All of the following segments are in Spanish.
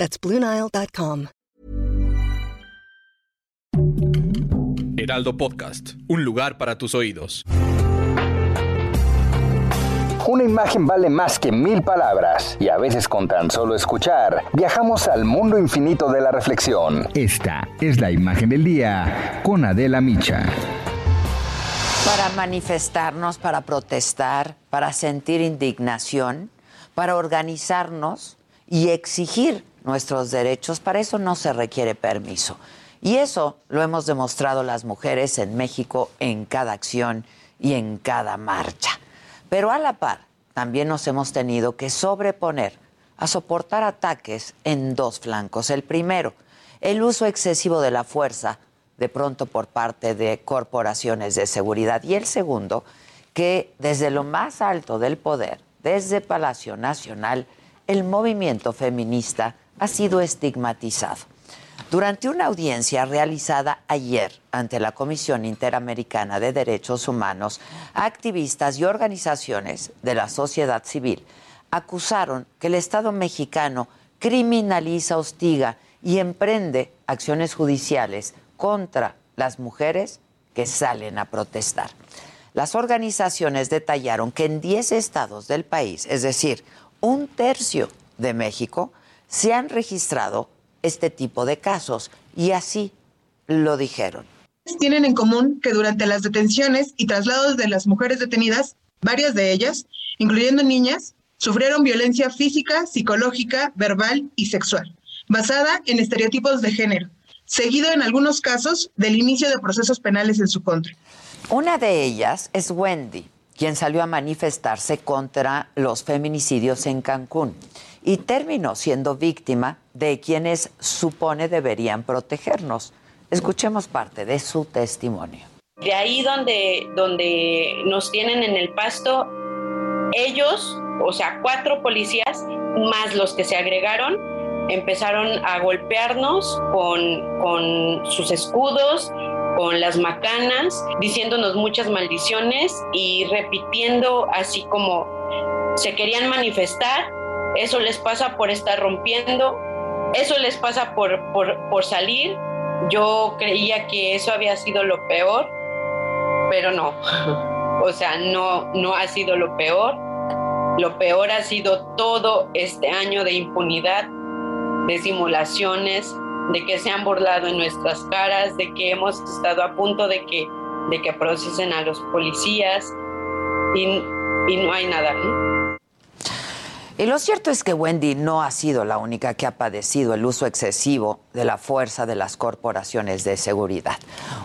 That's BlueNile.com. Heraldo Podcast, un lugar para tus oídos. Una imagen vale más que mil palabras y a veces con tan solo escuchar viajamos al mundo infinito de la reflexión. Esta es la imagen del día con Adela Micha. Para manifestarnos, para protestar, para sentir indignación, para organizarnos y exigir nuestros derechos, para eso no se requiere permiso. Y eso lo hemos demostrado las mujeres en México en cada acción y en cada marcha. Pero a la par, también nos hemos tenido que sobreponer a soportar ataques en dos flancos. El primero, el uso excesivo de la fuerza, de pronto por parte de corporaciones de seguridad. Y el segundo, que desde lo más alto del poder, desde Palacio Nacional, el movimiento feminista ha sido estigmatizado. Durante una audiencia realizada ayer ante la Comisión Interamericana de Derechos Humanos, activistas y organizaciones de la sociedad civil acusaron que el Estado mexicano criminaliza, hostiga y emprende acciones judiciales contra las mujeres que salen a protestar. Las organizaciones detallaron que en 10 estados del país, es decir, un tercio de México, se han registrado este tipo de casos y así lo dijeron. Tienen en común que durante las detenciones y traslados de las mujeres detenidas, varias de ellas, incluyendo niñas, sufrieron violencia física, psicológica, verbal y sexual, basada en estereotipos de género, seguido en algunos casos del inicio de procesos penales en su contra. Una de ellas es Wendy, quien salió a manifestarse contra los feminicidios en Cancún y terminó siendo víctima de quienes supone deberían protegernos. Escuchemos parte de su testimonio. De ahí donde, donde nos tienen en el pasto, ellos, o sea, cuatro policías, más los que se agregaron, empezaron a golpearnos con, con sus escudos, con las macanas, diciéndonos muchas maldiciones y repitiendo así como se querían manifestar, eso les pasa por estar rompiendo, eso les pasa por, por, salir. Yo creía que eso había sido lo peor, pero no. O sea, no, no ha sido lo peor. Lo peor ha sido todo este año de impunidad, de simulaciones, de que se han burlado en nuestras caras, de que hemos estado a punto de que, de que procesen a los policías y, y no hay nada. Y lo cierto es que Wendy no ha sido la única que ha padecido el uso excesivo de la fuerza de las corporaciones de seguridad.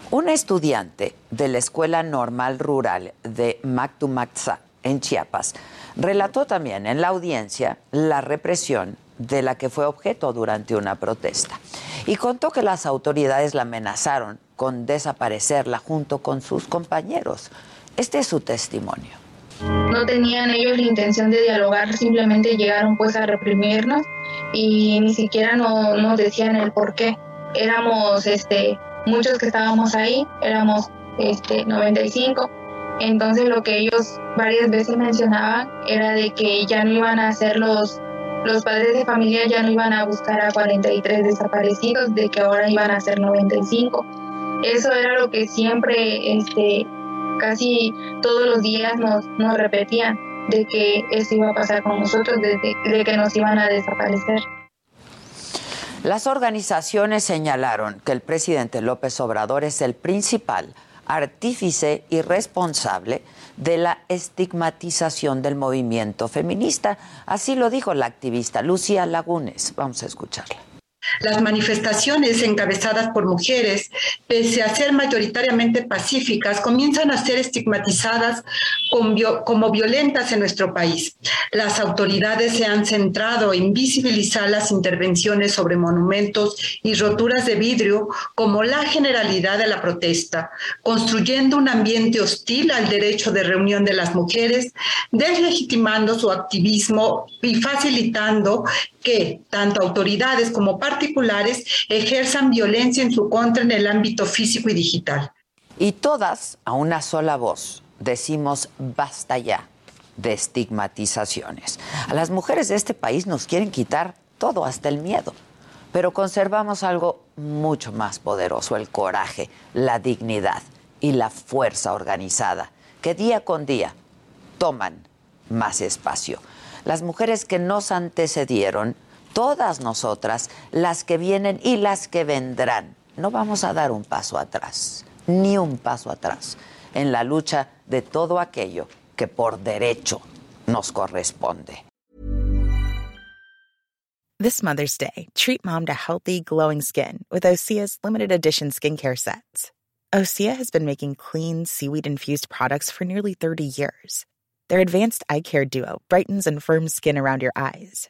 Una estudiante de la Escuela Normal Rural de Mactumaxá, en Chiapas, relató también en la audiencia la represión de la que fue objeto durante una protesta y contó que las autoridades la amenazaron con desaparecerla junto con sus compañeros. Este es su testimonio no tenían ellos la intención de dialogar, simplemente llegaron pues a reprimirnos y ni siquiera no, nos decían el por qué. Éramos este, muchos que estábamos ahí, éramos este, 95. Entonces lo que ellos varias veces mencionaban era de que ya no iban a hacer los, los padres de familia, ya no iban a buscar a 43 desaparecidos, de que ahora iban a ser 95. Eso era lo que siempre este, casi todos los días nos, nos repetían de que eso iba a pasar con nosotros, de, que nos iban a desaparecer. Las organizaciones señalaron que el presidente López Obrador es el principal artífice y responsable de la estigmatización del movimiento feminista. Así lo dijo la activista Lucía Lagunes. Vamos a escucharla. Las manifestaciones encabezadas por mujeres, pese a ser mayoritariamente pacíficas, comienzan a ser estigmatizadas como violentas en nuestro país. Las autoridades se han centrado en visibilizar las intervenciones sobre monumentos y roturas de vidrio como la generalidad de la protesta, construyendo un ambiente hostil al derecho de reunión de las mujeres, deslegitimando su activismo y facilitando que tanto autoridades como particulares ejerzan violencia en su contra en el ámbito físico y digital. Y todas, a una sola voz, decimos basta ya de estigmatizaciones. A las mujeres de este país nos quieren quitar todo, hasta el miedo. Pero conservamos algo mucho más poderoso, el coraje, la dignidad y la fuerza organizada, que día con día toman más espacio las mujeres que nos antecedieron, todas nosotras, las que vienen y las que vendrán. No vamos a dar un paso atrás, ni un paso atrás, en la lucha de todo aquello que por derecho nos corresponde. This Mother's Day, treat mom to healthy, glowing skin with Osea's limited edition skincare sets. Osea has been making clean, seaweed infused products for nearly 30 years. Their advanced eye care duo brightens and firms skin around your eyes,